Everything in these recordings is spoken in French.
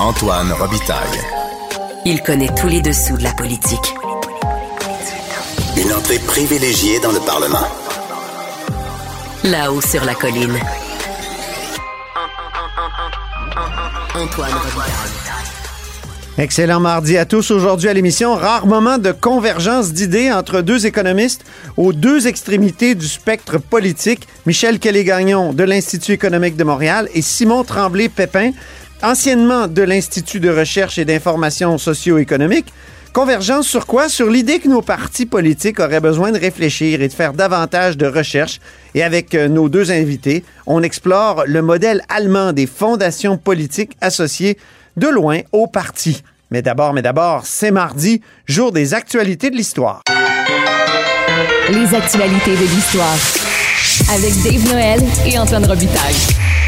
Antoine Robitaille. Il connaît tous les dessous de la politique. Une entrée privilégiée dans le Parlement. Là-haut sur la colline. Antoine Robitaille. Excellent mardi à tous. Aujourd'hui à l'émission, rare moment de convergence d'idées entre deux économistes aux deux extrémités du spectre politique. Michel Kelly-Gagnon de l'Institut économique de Montréal et Simon Tremblay-Pépin, anciennement de l'Institut de recherche et d'information socio-économique. Convergence sur quoi? Sur l'idée que nos partis politiques auraient besoin de réfléchir et de faire davantage de recherche. Et avec euh, nos deux invités, on explore le modèle allemand des fondations politiques associées de loin aux partis. Mais d'abord, mais d'abord, c'est mardi, jour des actualités de l'histoire. Les actualités de l'histoire. Avec Dave Noël et Antoine Robitaille.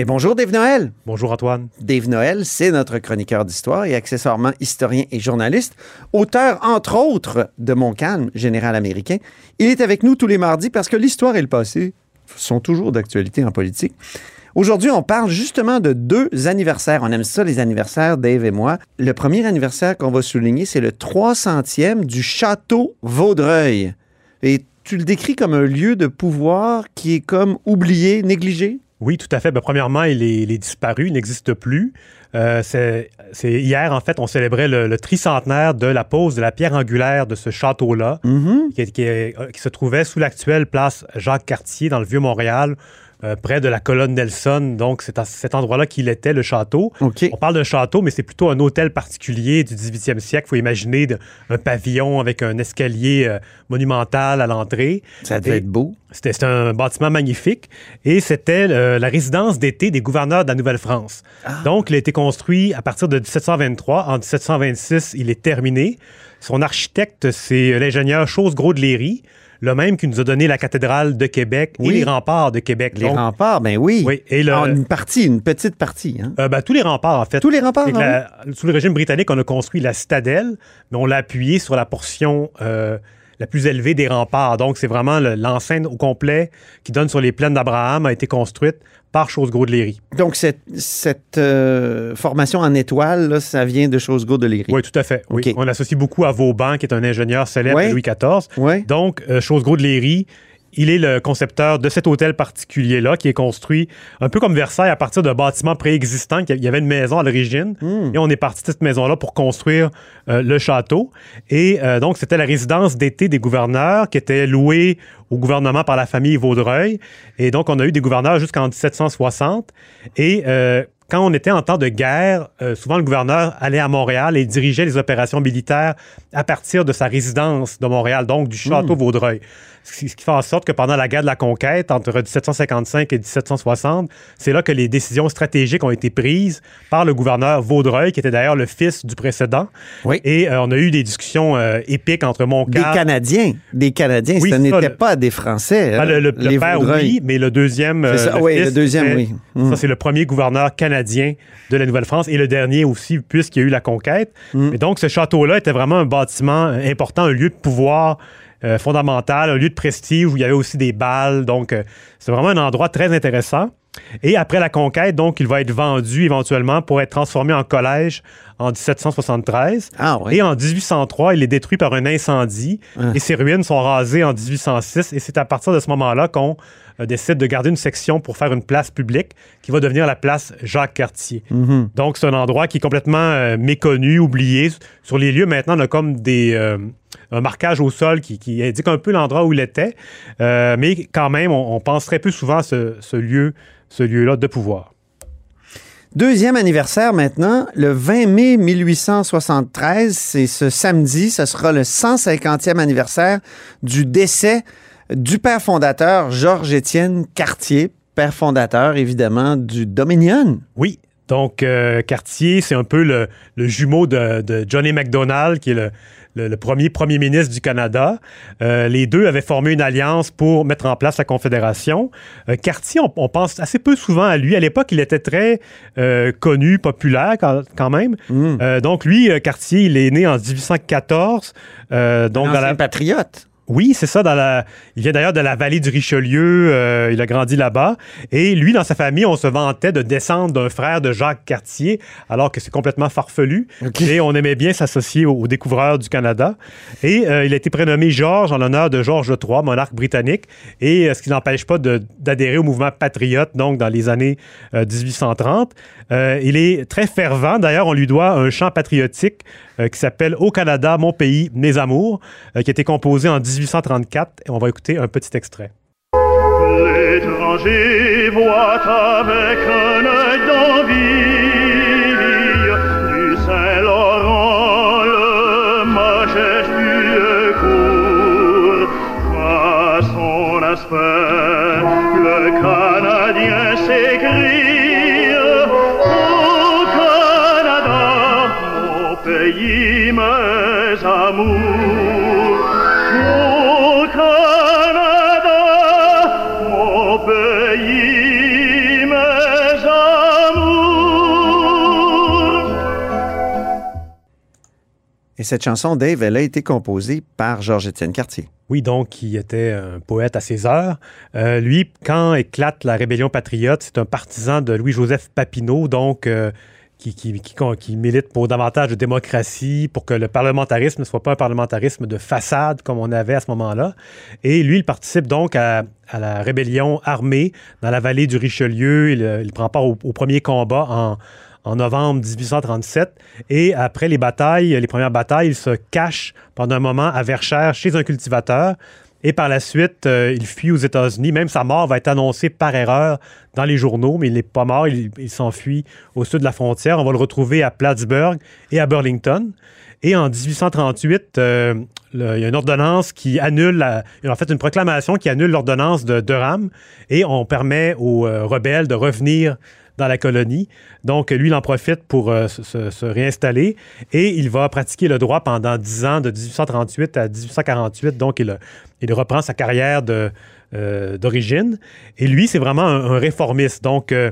Mais bonjour Dave Noël. Bonjour Antoine. Dave Noël, c'est notre chroniqueur d'histoire et accessoirement historien et journaliste, auteur entre autres de Mon calme, général américain. Il est avec nous tous les mardis parce que l'histoire et le passé sont toujours d'actualité en politique. Aujourd'hui, on parle justement de deux anniversaires. On aime ça, les anniversaires, Dave et moi. Le premier anniversaire qu'on va souligner, c'est le 300e du château Vaudreuil. Et tu le décris comme un lieu de pouvoir qui est comme oublié, négligé? Oui, tout à fait. Ben, premièrement, il est, il est disparu, il n'existe plus. Euh, c'est hier, en fait, on célébrait le, le, tricentenaire de la pose de la pierre angulaire de ce château-là, Mm-hmm. qui, qui, se trouvait sous l'actuelle place Jacques-Cartier dans le Vieux-Montréal, euh, près de la colonne Nelson. Donc, c'est à cet endroit-là qu'il était, le château. On parle d'un château, mais c'est plutôt un hôtel particulier du 18e siècle. Il faut imaginer de- un pavillon avec un escalier euh, monumental à l'entrée. Ça devait être beau. C'était un bâtiment magnifique et c'était euh, la résidence d'été des gouverneurs de la Nouvelle-France. Donc, il a été construit à partir de 1723. En 1726, il est terminé. Son architecte, c'est l'ingénieur Chose-Gros de Léry, le même qui nous a donné la cathédrale de Québec Oui. et les remparts de Québec. Les Donc, remparts, ben oui. Oui, et le- Ah, une partie, une petite partie. Hein? euh, ben, tous les remparts, en fait. Tous les remparts, la- Sous le régime britannique, on a construit la citadelle, mais on l'a appuyé sur la portion euh, la plus élevée des remparts. Donc, c'est vraiment le- l'enceinte au complet qui donne sur les plaines d'Abraham a été construite par Chose-Gros de Léry. Donc, cette, cette euh, formation en étoile, là, ça vient de Chose-Gros de Léry. Oui, tout à fait. Oui. On l'associe beaucoup à Vauban, qui est un ingénieur célèbre de Louis XIV. Ouais. Donc, euh, Chose-Gros de Léry, il est le concepteur de cet hôtel particulier-là, qui est construit un peu comme Versailles à partir d'un bâtiment préexistant. Il y avait une maison à l'origine, Hmm. et on est parti de cette maison-là pour construire euh, le château. Et euh, donc, c'était la résidence d'été des gouverneurs qui était louée au gouvernement par la famille Vaudreuil. Et donc, on a eu des gouverneurs jusqu'en 1760. Et euh, quand on était en temps de guerre, euh, souvent le gouverneur allait à Montréal et dirigeait les opérations militaires à partir de sa résidence de Montréal, donc du château Vaudreuil. Ce qui fait en sorte que pendant la guerre de la conquête, entre 1755 et 1760, c'est là que les décisions stratégiques ont été prises par le gouverneur Vaudreuil, qui était d'ailleurs le fils du précédent. Oui. Et euh, on a eu des discussions euh, épiques entre Des Montcalm... Canadiens. Des Canadiens. Oui, ça, n'était pas des Français. Ah, hein, le, le- le les père, Vaudreuil. oui, mais le deuxième. Ça, oui, le deuxième, oui. Ça, c'est le premier gouverneur canadien de la Nouvelle-France et le dernier aussi, puisqu'il y a eu la conquête. Mm. Et donc, ce château-là était vraiment un bâtiment important, un lieu de pouvoir euh, fondamental, un lieu de prestige où il y avait aussi des balles. Donc, euh, c'est vraiment un endroit très intéressant. Et après la conquête, donc, il va être vendu éventuellement pour être transformé en collège en 1773. Ah oui. Et en 1803, il est détruit par un incendie Ah. et ses ruines sont rasées en 1806. Et c'est à partir de ce moment-là qu'on euh, décide de garder une section pour faire une place publique qui va devenir la place Jacques-Cartier. Mhm. Donc, c'est un endroit qui est complètement euh, méconnu, oublié. Sur les lieux, maintenant, on a comme des, euh, un marquage au sol qui, qui indique un peu l'endroit où il était. Mais quand même, on, on pense très peu souvent à ce, ce lieu, ce lieu-là de pouvoir. Deuxième anniversaire maintenant, le 20 mai 1873, c'est ce samedi, ce sera le 150e anniversaire du décès du père fondateur Georges-Étienne Cartier, père fondateur évidemment du Dominion. Oui. Donc, euh, Cartier, c'est un peu le, le jumeau de, de Johnny MacDonald, qui est le, le- le premier premier ministre du Canada. Euh, les deux avaient formé une alliance pour mettre en place la Confédération. Euh, Cartier, on, on pense assez peu souvent à lui. À l'époque, il était très euh, connu, populaire quand, quand même. Euh, donc, lui, Cartier, il est né en 1814. euh, donc, Un dans la, ancien patriote. Oui, c'est ça. Dans la... Il vient d'ailleurs de la vallée du Richelieu. euh, il a grandi là-bas. Et lui, dans sa famille, on se vantait de descendre d'un frère de Jacques Cartier, alors que c'est complètement farfelu. Et on aimait bien s'associer aux, découvreurs du Canada. Et euh, il a été prénommé Georges en l'honneur de Georges III, monarque britannique. Et euh, ce qui n'empêche pas d'adhérer au mouvement patriote, donc dans les années euh, 1830. Euh, il est très fervent. D'ailleurs, on lui doit un chant patriotique qui s'appelle Au Canada, mon pays, mes amours, euh, qui a été composé en 1834. Et on va écouter un petit extrait. Mon pays, mes amours. Au Canada, mon pays, mes amours. Et cette chanson, Dave, elle a été composée par Georges-Étienne Cartier. Oui, donc, qui était un poète à ses heures. Euh, lui, quand éclate la rébellion patriote, c'est un partisan de Louis-Joseph Papineau, donc, euh, qui, milite pour davantage de démocratie, pour que le parlementarisme ne soit pas un parlementarisme de façade comme on avait à ce moment-là. Et lui, il participe donc à, la rébellion armée dans la vallée du Richelieu. Il, euh, prend part au, au premier combat en, en novembre 1837. Et après les batailles, les premières batailles, il se cache pendant un moment à Verchères chez un cultivateur. Et par la suite, euh, il fuit aux États-Unis. Même sa mort va être annoncée par erreur dans les journaux, mais il n'est pas mort. Il, s'enfuit au sud de la frontière. On va le retrouver à Plattsburgh et à Burlington. Et en 1838, euh, il y a une ordonnance qui annule, en fait, une proclamation qui annule l'ordonnance de Durham et on permet aux euh, rebelles de revenir dans la colonie. Donc, lui, il en profite pour euh, se, réinstaller et il va pratiquer le droit pendant 10 ans, de 1838 à 1848. Donc, il, il reprend sa carrière de, euh, d'origine. Et lui, c'est vraiment un, un réformiste. Donc, euh,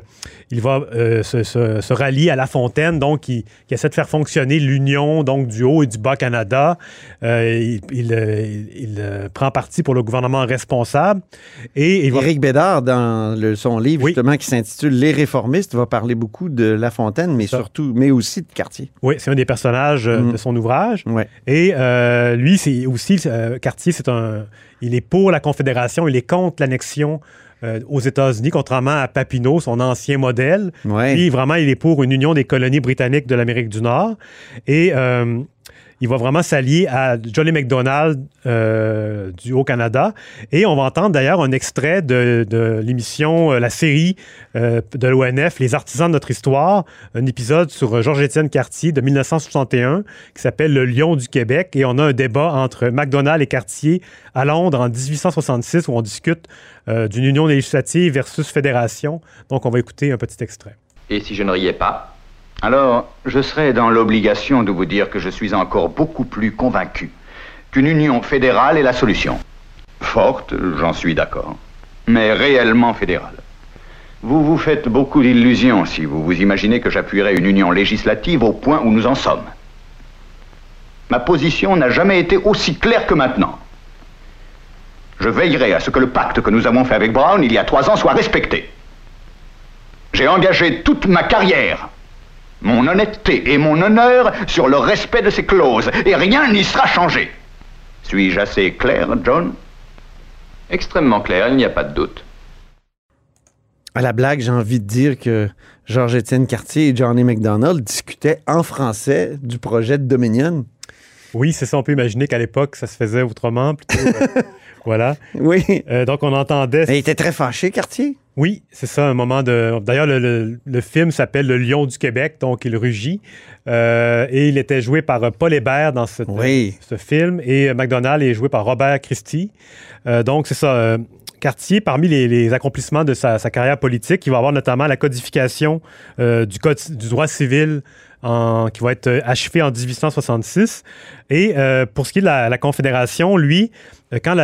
il va euh, se, se- se rallier à La Fontaine, donc qui essaie de faire fonctionner l'union donc du Haut et du Bas Canada. Il il, il- il, prend parti pour le gouvernement responsable. Et il va... Éric Bédard, dans le- son livre Oui. justement qui s'intitule Les réformistes, va parler beaucoup de La Fontaine, mais Ça. surtout, mais aussi de Cartier. Oui, c'est un des personnages Mhm. de son ouvrage. Ouais. Et lui, c'est aussi, Cartier, c'est un, il est pour la Confédération, il est contre l'annexion euh, aux États-Unis, contrairement à Papineau, son ancien modèle. Ouais. Lui, vraiment, il est pour une union des colonies britanniques de l'Amérique du Nord. Et euh, il va vraiment s'allier à Johnny MacDonald euh, du Haut-Canada. Et on va entendre d'ailleurs un extrait de, l'émission, euh, la série euh, de l'ONF, Les artisans de notre histoire, un épisode sur Georges-Étienne Cartier de 1961 qui s'appelle Le Lion du Québec. Et on a un débat entre MacDonald et Cartier à Londres en 1866 où on discute d'une union législative versus fédération. Donc on va écouter un petit extrait. Et si je ne riais pas Alors, je serais dans l'obligation de vous dire que je suis encore beaucoup plus convaincu qu'une union fédérale est la solution. Forte, j'en suis d'accord, mais réellement fédérale. Vous vous faites beaucoup d'illusions si vous vous imaginez que j'appuierai une union législative au point où nous en sommes. Ma position n'a jamais été aussi claire que maintenant. Je veillerai à ce que le pacte que nous avons fait avec Brown il y a trois ans soit respecté. J'ai engagé toute ma carrière, mon honnêteté et mon honneur sur le respect de ces clauses, et rien n'y sera changé. Suis-je assez clair, John? Extrêmement clair, il n'y a pas de doute. À la blague, j'ai envie de dire que Georges-Étienne Cartier et Johnny MacDonald discutaient en français du projet de Dominion. Oui, c'est ça. On peut imaginer qu'à l'époque, ça se faisait autrement. Plutôt, voilà. Oui. Euh, donc, on entendait. Mais il était très fâché, Cartier. Oui, c'est ça, un moment de. D'ailleurs, le, le- le film s'appelle Le Lion du Québec, donc il rugit. Euh, et il était joué par euh, Paul Hébert dans cette- Oui. ce film. Et McDonald est joué par Robert Christie. Euh, donc, c'est ça. Cartier, parmi les, les accomplissements de sa, sa carrière politique, il va avoir notamment la codification euh, du, code, du droit civil qui va être euh, achevé en 1866. Et euh, pour ce qui est de la, Confédération, lui, euh, quand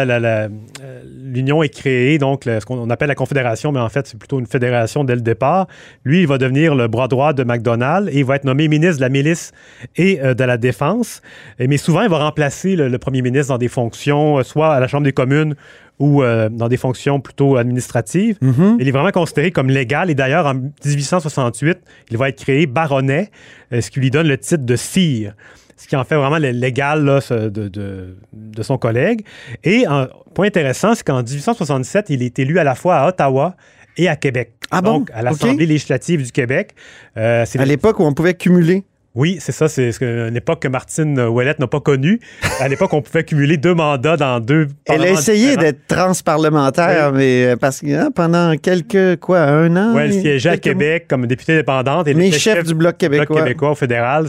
l'Union est créée, donc ce qu'on appelle la Confédération, mais en fait c'est plutôt une fédération dès le départ, lui, il va devenir le bras droit de MacDonald et il va être nommé ministre de la Milice et de la Défense. Et- mais souvent, il va remplacer le, le premier ministre dans des fonctions, soit à la Chambre des communes ou euh, dans des fonctions plutôt administratives. Il est vraiment considéré comme légal et d'ailleurs, en 1868, il va être créé baronnet, euh, ce qui lui donne le titre de sire ce qui en fait vraiment le- l'égal de, de- de son collègue. Et un point intéressant, c'est qu'en 1867, il est élu à la fois à Ottawa et à Québec. Ah bon? Donc, à l'Assemblée législative du Québec. Euh, À l'époque où on pouvait cumuler. Oui, c'est ça. C'est une époque que Martine Ouellette n'a pas connue. À l'époque, on pouvait cumuler deux mandats dans deux Elle a essayé d'être transparlementaire, mais euh, parce que hein, pendant quelques, quoi, un an? Ouais, elle siégeait à Québec comme députée indépendante. Et Mais chef du Bloc québécois. québécois au fédéral.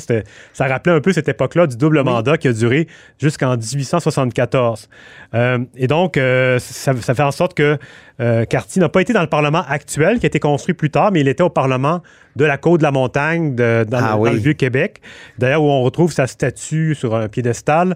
Ça rappelait un peu cette époque-là du double mandat qui a duré jusqu'en 1874. Euh, et donc, euh, ça, ça fait en sorte que euh, Cartier n'a pas été dans le Parlement actuel, qui a été construit plus tard, mais il était au Parlement de la Côte de la Montagne, de- dans, Ah le, oui. dans le Vieux-Québec. D'ailleurs, où on retrouve sa statue sur un piédestal.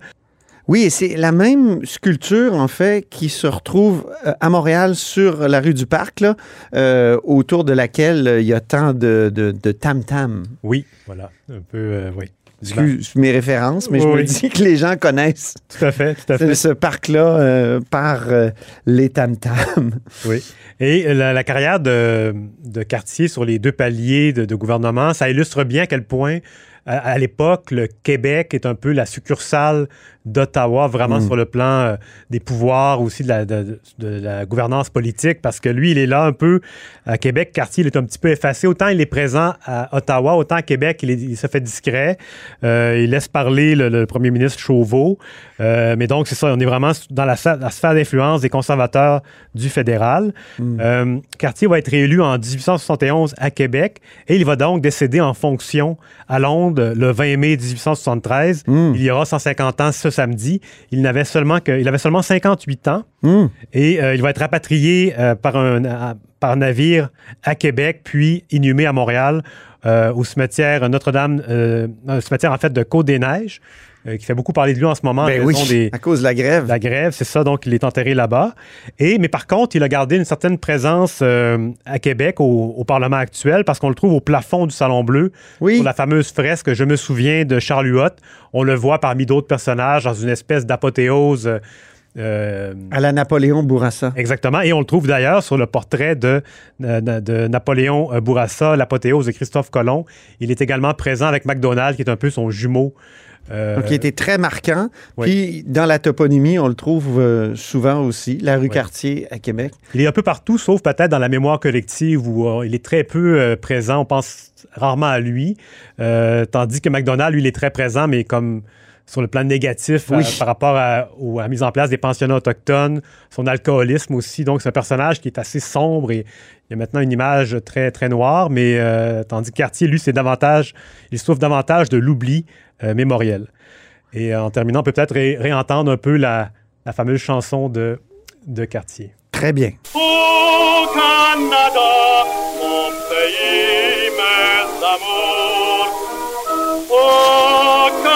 Oui, et c'est la même sculpture, en fait, qui se retrouve euh, à Montréal sur la rue du Parc, là, euh, autour de laquelle euh, il y a tant de de- de tam-tam. Oui, voilà. Un peu, euh, oui. Excuse mes références, mais je me oui. dis que les gens connaissent Tout à fait, tout à fait. ce parc-là euh, par euh, les tam-tams. Oui. Et la, la carrière de, de Cartier sur les deux paliers de, de gouvernement, ça illustre bien à quel point, à, l'époque, le Québec est un peu la succursale d'Ottawa, vraiment sur le plan euh, des pouvoirs, aussi de la, de- de la gouvernance politique, parce que lui, il est là un peu à Québec. Cartier, il est un petit peu effacé. Autant il est présent à Ottawa, autant à Québec, il, est- il se fait discret. Euh, il laisse parler le, le premier ministre Chauveau. Euh, mais donc, c'est ça, on est vraiment dans la, la sphère d'influence des conservateurs du fédéral. Euh, Cartier va être réélu en 1871 à Québec et il va donc décéder en fonction à Londres le 20 mai 1873. Il y aura 150 ans ce samedi. Il n'avait seulement que, il avait seulement 58 ans et euh, il va être rapatrié par un à- par navire à Québec puis inhumé à Montréal euh, au cimetière Notre-Dame, euh, cimetière en fait de Côte-des-Neiges euh, qui fait beaucoup parler de lui en ce moment. en Ben raison oui, des, à cause de la grève. la grève, c'est ça, donc il est enterré là-bas. Et, mais par contre, il a gardé une certaine présence euh, à Québec, au, au Parlement actuel, parce qu'on le trouve au plafond du Salon Bleu, Oui. sur la fameuse fresque, je me souviens, de Charles Huot. On le voit parmi d'autres personnages dans une espèce d'apothéose. euh, À la Napoléon Bourassa. Exactement. Et on le trouve d'ailleurs sur le portrait de, de, de Napoléon Bourassa, l'apothéose de Christophe Colomb. Il est également présent avec MacDonald, qui est un peu son jumeau. Euh, Donc, il était très marquant. oui. Puis, dans la toponymie, on le trouve euh, souvent aussi, la rue Cartier à Québec. Il est un peu partout, sauf peut-être dans la mémoire collective où euh, il est très peu présent. On pense rarement à lui. Tandis que McDonald, lui, il est très présent, mais comme sur le plan négatif Oui. par rapport à, la mise en place des pensionnats autochtones, son alcoolisme aussi. Donc, c'est un personnage qui est assez sombre et il y a maintenant une image très, très noire. Mais euh, tandis que Cartier, lui, c'est davantage, il souffre davantage de l'oubli mémoriel. Et euh, en terminant, on peut peut-être ré- réentendre un peu la, la fameuse chanson de, de Cartier. Très bien. Au Canada, mon pays, mes amours. Au Canada,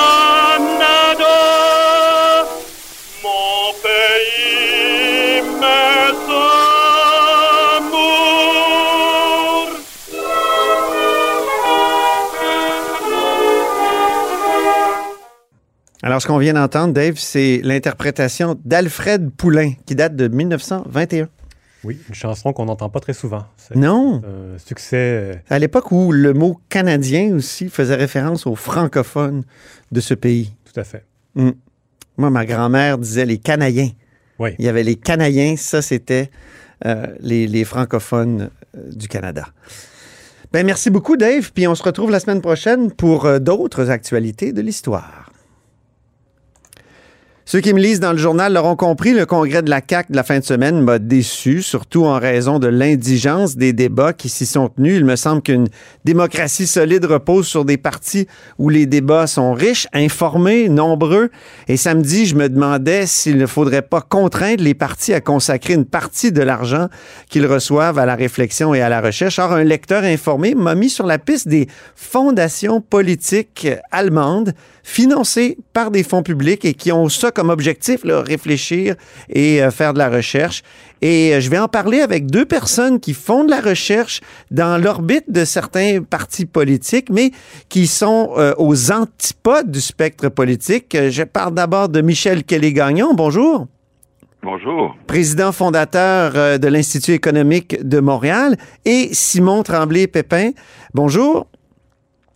Alors, ce qu'on vient d'entendre, Dave, c'est l'interprétation d'Alfred Poulain, qui date de 1921. Oui, une chanson qu'on n'entend pas très souvent. Non, un succès. euh, à l'époque où le mot canadien aussi faisait référence aux francophones de ce pays. tout à fait. Moi, ma grand-mère disait les Canadiens. Oui. Il y avait les Canadiens, ça, c'était euh, les, les francophones euh, du Canada. Ben, merci beaucoup, Dave. Puis on se retrouve la semaine prochaine pour euh, d'autres actualités de l'histoire. Ceux qui me lisent dans le journal l'auront compris, le congrès de la CAQ de la fin de semaine m'a déçu, surtout en raison de l'indigence des débats qui s'y sont tenus. Il me semble qu'une démocratie solide repose sur des partis où les débats sont riches, informés, nombreux. Et samedi, je me demandais s'il ne faudrait pas contraindre les partis à consacrer une partie de l'argent qu'ils reçoivent à la réflexion et à la recherche. Or, un lecteur informé m'a mis sur la piste des fondations politiques allemandes financées par des fonds publics et qui ont comme objectif, là, réfléchir et euh, faire de la recherche. Et euh, je vais en parler avec deux personnes qui font de la recherche dans l'orbite de certains partis politiques, mais qui sont euh, aux antipodes du spectre politique. Je parle d'abord de Michel Kelly-Gagnon. Bonjour. Bonjour. Président fondateur de l'Institut économique de Montréal. Et Simon Tremblay-Pépin. Bonjour.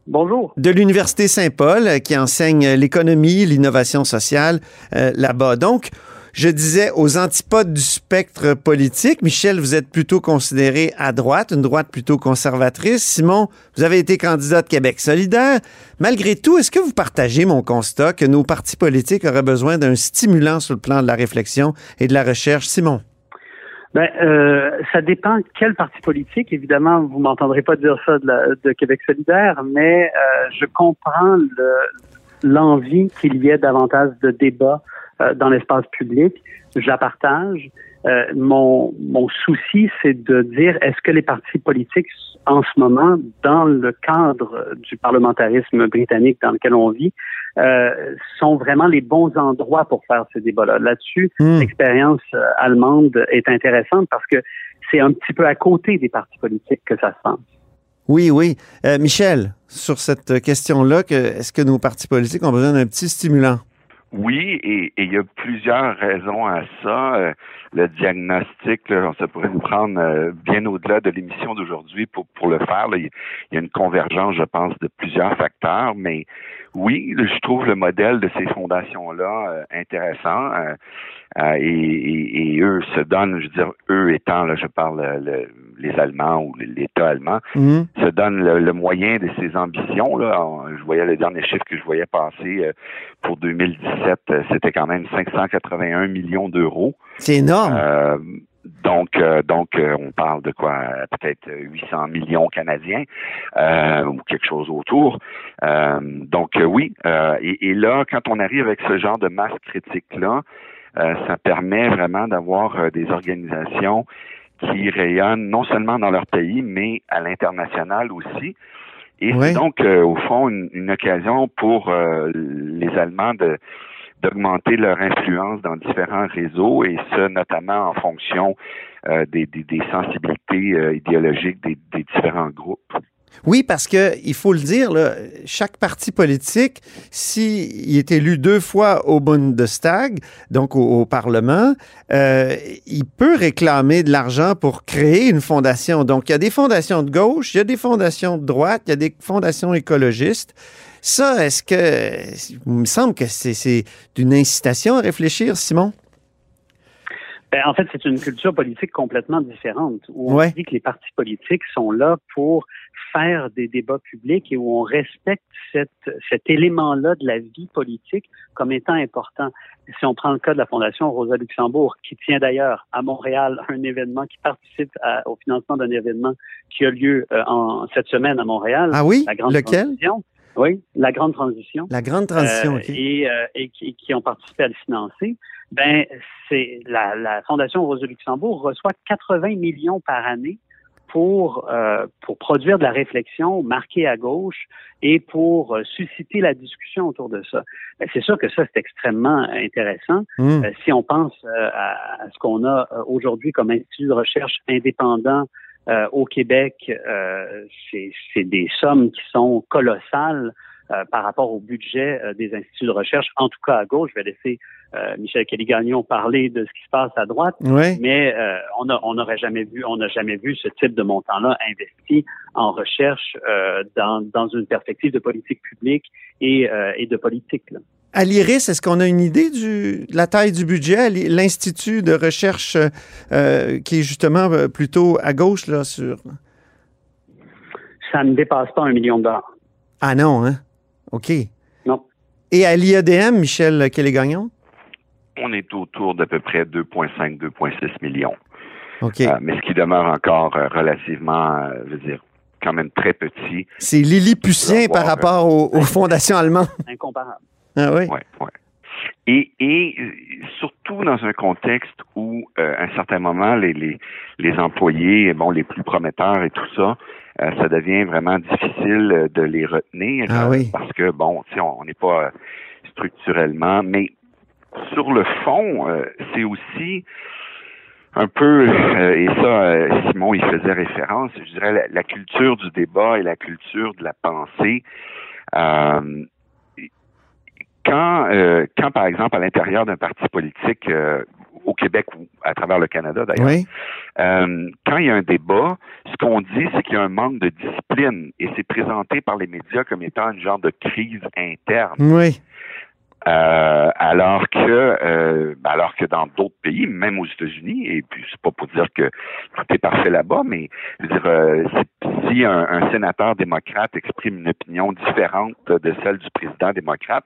Bonjour. De l'Université Saint-Paul, euh, qui enseigne l'économie, l'innovation sociale euh, là-bas. Donc, je disais aux antipodes du spectre politique. Michel, vous êtes plutôt considéré à droite, une droite plutôt conservatrice. Simon, vous avez été candidat de Québec solidaire. Malgré tout, est-ce que vous partagez mon constat que nos partis politiques auraient besoin d'un stimulant sur le plan de la réflexion et de la recherche? Simon. Ben, euh, ça dépend quel parti politique. Évidemment, vous m'entendrez pas dire ça de, Québec solidaire, mais euh, je comprends l'envie qu'il y ait davantage de débats euh, dans l'espace public. Je la partage. Euh, mon, mon souci, c'est de dire est-ce que les partis politiques en ce moment, dans le cadre du parlementarisme britannique dans lequel on vit, euh, sont vraiment les bons endroits pour faire ce débat-là. Là-dessus, hmm. l'expérience euh, allemande est intéressante parce que c'est un petit peu à côté des partis politiques que ça se passe. Oui, oui. Euh, Michel, sur cette question-là, est-ce que nos partis politiques ont besoin d'un petit stimulant? Oui, et, il y a plusieurs raisons à ça. Euh, le diagnostic, là, ça pourrait nous prendre euh, bien au-delà de l'émission d'aujourd'hui pour, pour le faire. il y a une convergence, je pense, de plusieurs facteurs, mais oui, je trouve le modèle de ces fondations-là euh, intéressant. et, eux se donnent, je veux dire, eux étant, là, je parle les Allemands ou l'État allemand, mhm. se donnent le, moyen de ses ambitions. Là. Je voyais le dernier chiffre que je voyais passer pour 2017, c'était quand même 581 millions d'euros. C'est énorme. Euh, donc, euh, donc, euh, on parle de quoi? Peut-être 800 millions canadiens ou quelque chose autour. donc, oui. Et, et, là, quand on arrive avec ce genre de masse critique là, ça permet vraiment d'avoir des organisations qui rayonnent non seulement dans leur pays, mais à l'international aussi. Et c'est donc, au fond, une, une occasion pour les Allemands de d'augmenter leur influence dans différents réseaux et ce notamment en fonction euh, des, des, des, sensibilités euh, idéologiques des, des, différents groupes. Oui, parce que il faut le dire, là, chaque parti politique, s'il est élu deux fois au Bundestag, donc au, Parlement, euh, il peut réclamer de l'argent pour créer une fondation. Donc, il y a des fondations de gauche, il y a des fondations de droite, il y a des fondations écologistes. Ça, est-ce que. Il me semble que c'est d'une incitation à réfléchir, Simon? Ben, en fait, c'est une culture politique complètement différente, où on dit que les partis politiques sont là pour faire des débats publics et où on respecte cet élément-là de la vie politique comme étant important. Si on prend le cas de la Fondation Rosa Luxembourg, qui tient d'ailleurs à Montréal un événement, qui participe au financement d'un événement qui a lieu euh, en, cette semaine à Montréal. Ah oui? Lequel? Oui, la grande transition. La grande transition, euh, Et, euh, et qui, qui, ont participé à le financer. Ben, c'est la, la Fondation Rosa Luxembourg reçoit 80 millions par année pour euh, pour produire de la réflexion marquée à gauche et pour euh, susciter la discussion autour de ça. Ben, c'est sûr que ça c'est extrêmement intéressant. Mmh. Euh, si on pense à, à, ce qu'on a aujourd'hui comme institut de recherche indépendant euh, au Québec, euh, c'est des sommes qui sont colossales euh, par rapport au budget des instituts de recherche, en tout cas à gauche. Je vais laisser Michel Kelly-Gagnon parler de ce qui se passe à droite, mais on n'aurait jamais vu, on n'a jamais vu ce type de montant-là investi en recherche dans, dans une perspective de politique publique et, et de politique. Là. À l'IRIS, est-ce qu'on a une idée de la taille du budget, l'Institut de recherche euh, qui est justement euh, plutôt à gauche là sur? Ça ne dépasse pas un million de dollars. Ah non, hein? OK. Non. Et à l'IADM, Michel Kelly-Gagnon? On est autour d'à peu près 2,5-2,6 millions. OK. Euh, mais ce qui demeure encore relativement, euh, je veux dire, quand même très petit. C'est vas par rapport aux, aux fondations allemandes. Incomparable. Ah oui? Ouais, ouais. Et, et euh, surtout dans un contexte où, euh, à un certain moment, les, les, les employés, bon, les plus prometteurs et tout ça, euh, ça devient vraiment difficile euh, de les retenir Ah euh, oui. parce que, bon, on n'est pas euh, structurellement, mais sur le fond, euh, c'est aussi un peu, euh, et ça, euh, Simon y faisait référence, je dirais la, la culture du débat et la culture de la pensée. Quand, euh, quand, par exemple, à l'intérieur d'un parti politique euh, au Québec ou à travers le Canada d'ailleurs, Oui. euh, quand il y a un débat, ce qu'on dit, c'est qu'il y a un manque de discipline et c'est présenté par les médias comme étant une genre de crise interne. Oui. Euh, alors que euh, ben, alors que dans d'autres pays, même aux États-Unis, et puis c'est pas pour dire que tout est parfait là-bas, mais je veux dire, euh, si- un, un sénateur démocrate exprime une opinion différente de celle du président démocrate,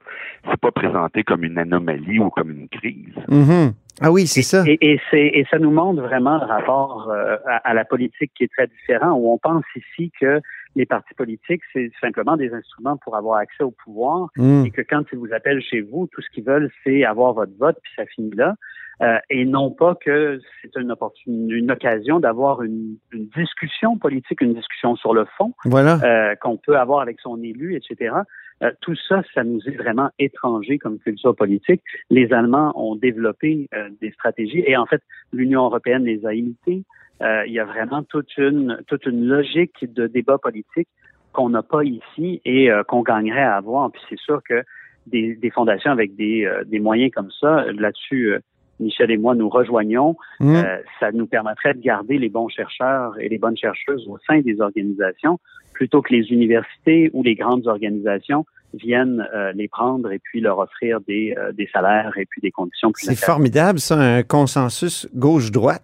c'est pas présenté comme une anomalie ou comme une crise. Mhm. Ah oui, c'est ça. Et, et, c'est, et ça nous montre vraiment le rapport euh, à, à la politique qui est très différent, où on pense ici que les partis politiques, c'est simplement des instruments pour avoir accès au pouvoir Mm. et que quand ils vous appellent chez vous, tout ce qu'ils veulent, c'est avoir votre vote, puis ça finit là. Euh, et non pas que c'est une, opportunité, une occasion d'avoir une, une discussion politique, une discussion sur le fond Voilà. euh, qu'on peut avoir avec son élu, etc. Euh, tout ça, ça nous est vraiment étranger comme culture politique. Les Allemands ont développé euh, des stratégies et en fait, l'Union européenne les a imitées. Euh, il y a vraiment toute une toute une logique de débat politique qu'on n'a pas ici et euh, qu'on gagnerait à avoir. Puis c'est sûr que des, des fondations avec des, euh, des moyens comme ça, là-dessus, Michel et moi nous rejoignons. Mm. Euh, ça nous permettrait de garder les bons chercheurs et les bonnes chercheuses au sein des organisations plutôt que les universités ou les grandes organisations viennent euh, les prendre et puis leur offrir des, euh, des salaires et puis des conditions plus C'est formidable, ça, un consensus gauche-droite.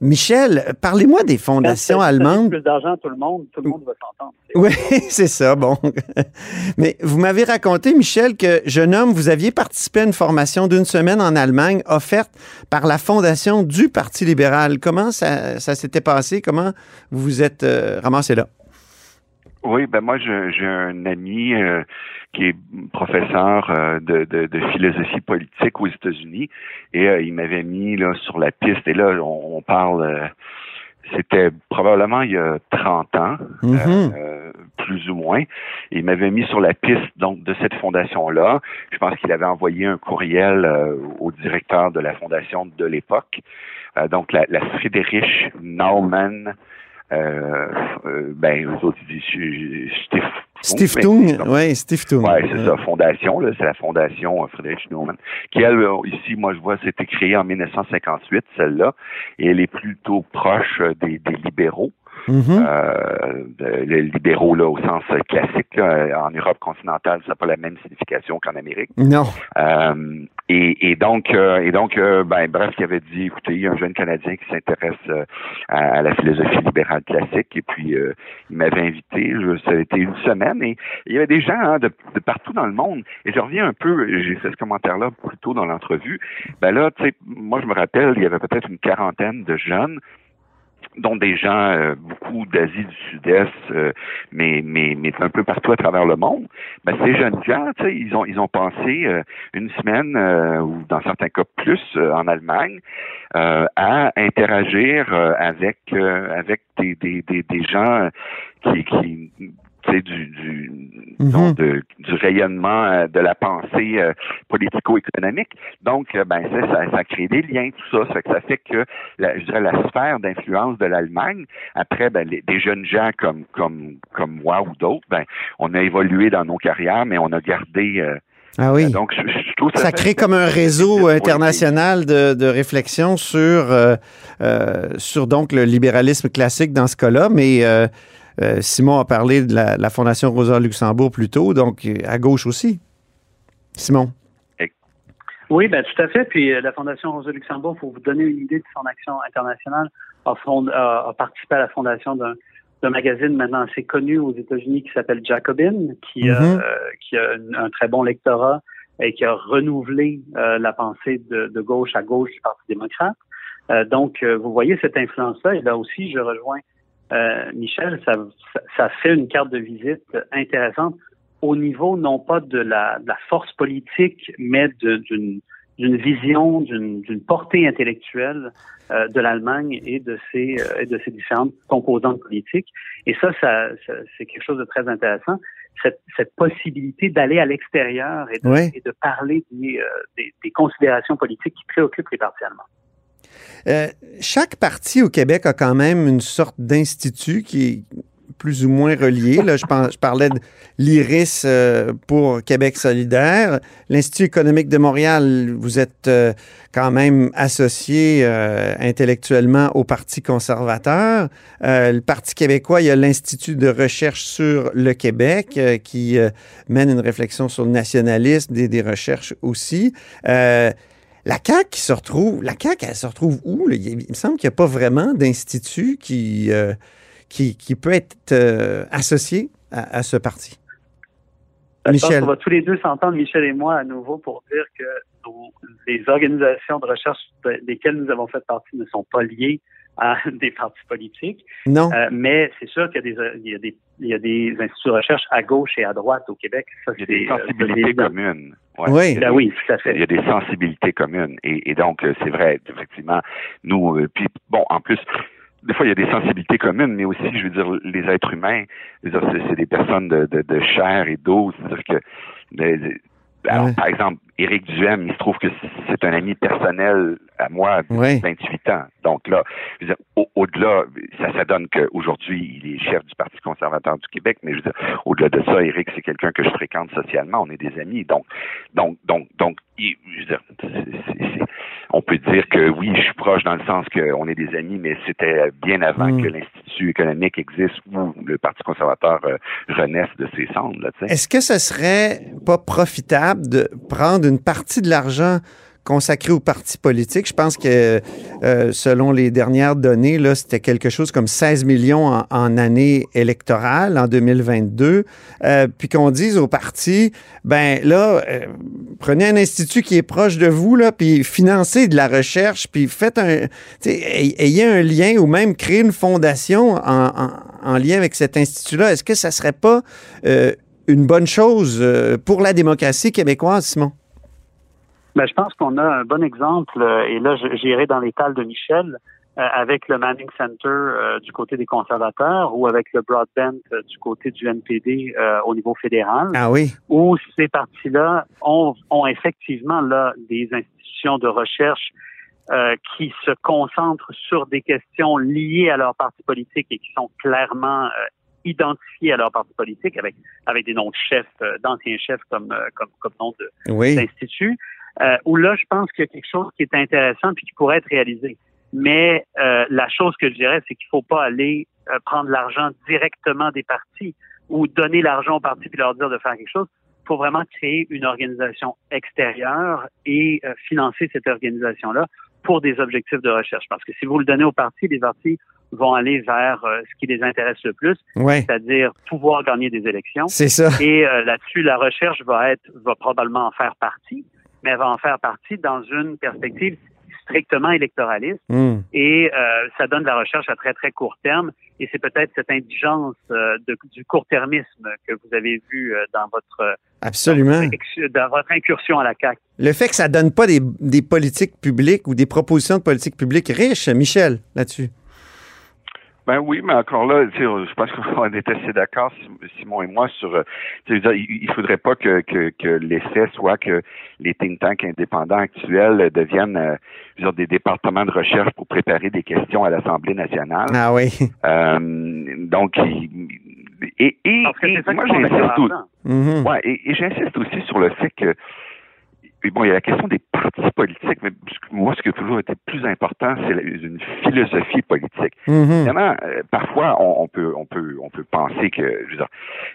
Michel, parlez-moi des fondations allemandes. plus d'argent à tout le monde, tout le monde va s'entendre. C'est- Oui, c'est ça, bon. Mais vous m'avez raconté, Michel, que jeune homme, vous aviez participé à une formation d'une semaine en Allemagne offerte par la fondation du Parti libéral. Comment ça, ça s'était passé? Comment vous vous êtes euh, ramassé là? Oui, ben moi j'ai j'ai un ami euh, qui est professeur euh, de, de, de philosophie politique aux États-Unis et euh, il m'avait mis là sur la piste et là on, on parle euh, c'était probablement il y a 30 ans, Mhm. euh, plus ou moins. Et il m'avait mis sur la piste donc de cette fondation-là. Je pense qu'il avait envoyé un courriel euh, au directeur de la fondation de l'époque, euh, donc la, la Friedrich Naumann. Euh, euh, ben, eux autres, disent Stif- Stiftung, oui, Stiftung. Ouais, c'est ça, fondation, là, c'est la fondation euh, Friedrich Naumann, qui, elle, euh, ici, moi, je vois, c'était créée en 1958, celle-là, et elle est plutôt proche euh, des, des libéraux. Mhm. Euh, de- les libéraux, là, au sens euh, classique, là, en Europe continentale, ça n'a pas la même signification qu'en Amérique. Non. Euh, et, et donc, euh, et donc, euh, ben, bref, il avait dit, écoutez, il y a un jeune Canadien qui s'intéresse euh, à, à la philosophie libérale classique, et puis euh, il m'avait invité. Je, ça a été une semaine, et il y avait des gens hein, de, de partout dans le monde. Et je reviens un peu, j'ai fait ce commentaire-là plus tôt dans l'entrevue. Ben là, tu sais, moi, je me rappelle, il y avait peut-être une quarantaine de jeunes dont des gens, euh, beaucoup d'Asie du Sud-Est, euh, mais, un peu partout à travers le monde, ben, ces jeunes gens, ils ont, ils ont passé euh, une semaine, ou dans certains cas plus, en Allemagne, à interagir avec, avec des, des, gens qui du, Mhm. de- du rayonnement euh, de la pensée euh, politico-économique. Donc, euh, ben, ça, ça, crée des liens, tout ça. Ça fait que ça fait que, la, je dirais, la sphère d'influence de l'Allemagne, après, ben, les- des jeunes gens comme, comme, comme moi ou d'autres, ben, on a évolué dans nos carrières, mais on a gardé. euh, Ah oui. donc, je, je trouve Ça crée comme un réseau international de, de réflexion sur, euh, euh, sur donc le libéralisme classique dans ce cas-là, mais euh, euh, Simon a parlé de la, la Fondation Rosa Luxembourg plus tôt, donc euh, à gauche aussi. Simon. Oui, ben tout à fait. Puis euh, la Fondation Rosa Luxembourg, pour vous donner une idée de son action internationale, a, fond- a- a participé à la fondation d'un d'un magazine maintenant assez connu aux États-Unis qui s'appelle Jacobin, qui, a, euh, qui a un, un très bon lectorat, et qui a renouvelé la pensée de, de, gauche à gauche du Parti démocrate. donc, vous voyez cette influence-là. Et là aussi, je rejoins Michel. Ça, ça fait une carte de visite intéressante au niveau non pas de la, de la force politique, mais d'une d'une vision, d'une portée intellectuelle euh, de l'Allemagne et de ses euh, et de ses différentes composantes politiques. Et ça, ça, c'est quelque chose de très intéressant. Cette, cette possibilité d'aller à l'extérieur et, et, de parler des, euh, des, des, considérations politiques qui préoccupent les partis allemands. Euh, chaque parti au Québec a quand même une sorte d'institut qui plus ou moins reliés. Là, je, parlais de l'IRIS euh, pour Québec solidaire. L'Institut économique de Montréal, vous êtes euh, quand même associé intellectuellement au Parti conservateur. le Parti québécois, il y a l'Institut de recherche sur le Québec qui mène une réflexion sur le nationalisme, des, des recherches aussi. La CAQ qui se retrouve, la CAQ, elle se retrouve où? Il, me semble qu'il n'y a pas vraiment d'institut qui, qui, qui peut être euh, associé à, à, ce parti? Michel. On va tous les deux s'entendre, Michel et moi, à nouveau, pour dire que les organisations de recherche desquelles nous avons fait partie ne sont pas liées à des partis politiques. Non. Euh, mais c'est sûr qu'il y, y, a des, il y a des instituts de recherche à gauche et à droite au Québec. Ça, il y a des euh, sensibilités communes. Ouais. Oui. Là, oui, tout à fait. Il y a des sensibilités communes. Et, et donc, euh, c'est vrai, effectivement, nous, puis bon, en plus, des fois, il y a des sensibilités communes, mais aussi, je veux dire, les êtres humains, c'est des personnes de, de, de chair et d'eau. C'est-à-dire que, alors, par exemple, Éric Duhem, il se trouve que c'est un ami personnel à moi de 28 ans. Donc là, au-delà, ça, ça donne qu'aujourd'hui, il est chef du Parti conservateur du Québec, mais je veux dire, au-delà de ça, Éric, c'est quelqu'un que je fréquente socialement, on est des amis. Donc, donc, donc, donc, je veux dire, on peut dire que oui, je suis proche dans le sens qu'on est des amis, mais c'était bien avant mm. que l'Institut économique existe ou le Parti conservateur euh, renaisse de ses cendres. Est-ce que ce serait pas profitable de prendre une partie de l'argent consacré aux partis politiques. Je pense que euh, selon les dernières données, là, c'était quelque chose comme 16 millions en, année électorale en 2022. Euh, puis qu'on dise aux partis, ben là, euh, prenez un institut qui est proche de vous, là, puis financez de la recherche, puis faites un, ayez un lien ou même créez une fondation en, en lien avec cet institut-là. Est-ce que ça serait pas une bonne chose pour la démocratie québécoise, Simon? Ben, je pense qu'on a un bon exemple, euh, et là, j'irai dans les tales de Michel, euh, avec le Manning Center euh, du côté des conservateurs ou avec le Broadband du côté du NPD au niveau fédéral. Ah oui. Où ces partis-là ont, ont, effectivement là des institutions de recherche qui se concentrent sur des questions liées à leur parti politique et qui sont clairement identifiées à leur parti politique avec avec des noms de chefs, d'anciens chefs comme comme comme nom de oui. d'institut euh, où là, je pense qu'il y a quelque chose qui est intéressant puis qui pourrait être réalisé. Mais euh, la chose que je dirais, c'est qu'il faut pas aller euh, prendre l'argent directement des partis ou donner l'argent aux partis puis leur dire de faire quelque chose. Il faut vraiment créer une organisation extérieure et euh, financer cette organisation-là pour des objectifs de recherche. Parce que si vous le donnez aux partis, les partis vont aller vers ce qui les intéresse le plus, c'est-à-dire pouvoir gagner des élections. C'est ça. Et là-dessus, la recherche va être, va probablement en faire partie mais elle va en faire partie dans une perspective strictement électoraliste. Hmm. Et euh, ça donne de la recherche à très, très court terme. Et c'est peut-être cette indigence euh, de, du court-termisme que vous avez vu euh, dans votre Absolument. Dans votre, incursion à la CAQ. Le fait que ça donne pas des, des politiques publiques ou des propositions de politiques publiques riches, Michel, là-dessus. Ben oui, mais encore là, je pense qu'on est assez d'accord, Simon et moi, sur. Euh, il, il faudrait pas que, que, que l'essai soit que les think tanks indépendants actuels deviennent euh, des départements de recherche pour préparer des questions à l'Assemblée nationale. Ah oui. Euh, donc, et, et, moi j'insiste aussi, mm-hmm. ouais, et j'insiste aussi sur le fait que bon, il y a la question des partis politiques, mais moi, ce qui a toujours été plus important, c'est une philosophie politique. Mm-hmm. Évidemment, euh, parfois, on, peut, on peut, on peut penser que, je veux dire,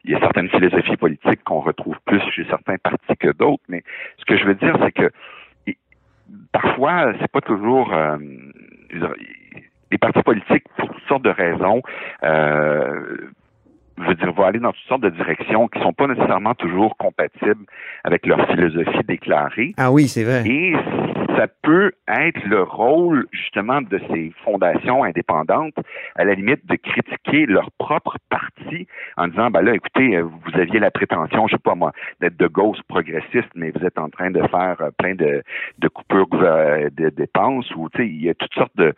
il y a certaines philosophies politiques qu'on retrouve plus chez certains partis que d'autres, mais ce que je veux dire, c'est que parfois, c'est pas toujours, euh, les partis politiques, pour toutes sortes de raisons, euh, je veux dire, va aller dans toutes sortes de directions qui sont pas nécessairement toujours compatibles avec leur philosophie déclarée. Ah oui, c'est vrai. Et ça peut être le rôle justement de ces fondations indépendantes, à la limite de critiquer leur propre parti en disant ben là, écoutez, euh, vous aviez la prétention, je sais pas moi, d'être de gauche progressiste, mais vous êtes en train de faire euh, plein de, de coupures euh, de dépenses ou tu sais, il y a toutes sortes de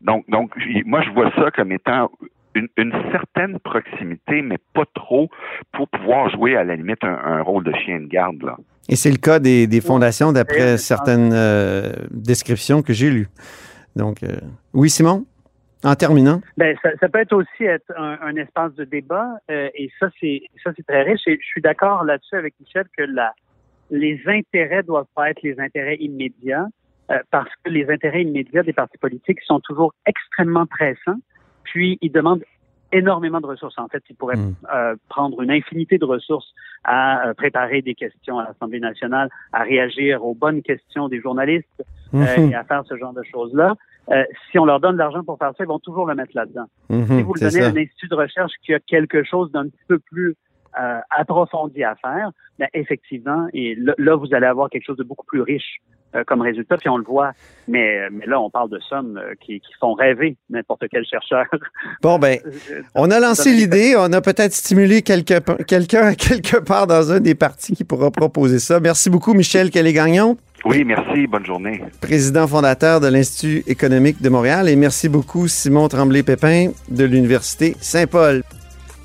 donc donc moi je vois ça comme étant une, une, certaine proximité, mais pas trop pour pouvoir jouer à la limite un, un rôle de chien de garde. Là. Et c'est le cas des, des fondations d'après certaines euh, descriptions que j'ai lues. Donc, euh, oui, Simon, en terminant. Ben, ça, ça, peut être aussi être un, un espace de débat euh, et ça, c'est ça, c'est très riche. Et je suis d'accord là-dessus avec Michel que la, les intérêts doivent pas être les intérêts immédiats euh, parce que les intérêts immédiats des partis politiques sont toujours extrêmement pressants puis, ils demandent énormément de ressources. En fait, ils pourraient mmh. euh, prendre une infinité de ressources à euh, préparer des questions à l'Assemblée nationale, à réagir aux bonnes questions des journalistes mmh. euh, et à faire ce genre de choses-là. Euh, si on leur donne de l'argent pour faire ça, ils vont toujours le mettre là-dedans. Mmh, si vous le donnez à un institut de recherche qui a quelque chose d'un petit peu plus euh, approfondi à faire, ben effectivement, et là, vous allez avoir quelque chose de beaucoup plus riche comme résultat, puis on le voit. Mais, mais là, on parle de sommes euh, qui, qui font rêver n'importe quel chercheur. Bon, ben, on a lancé l'idée, on a peut-être stimulé quelqu'un quelque part dans un des partis qui pourra proposer ça. Merci beaucoup, Michel Kelly-Gagnon. Oui, merci. Bonne journée. Président fondateur de l'Institut économique de Montréal. Et merci beaucoup, Simon Tremblay-Pépin de l'Université Saint-Paul.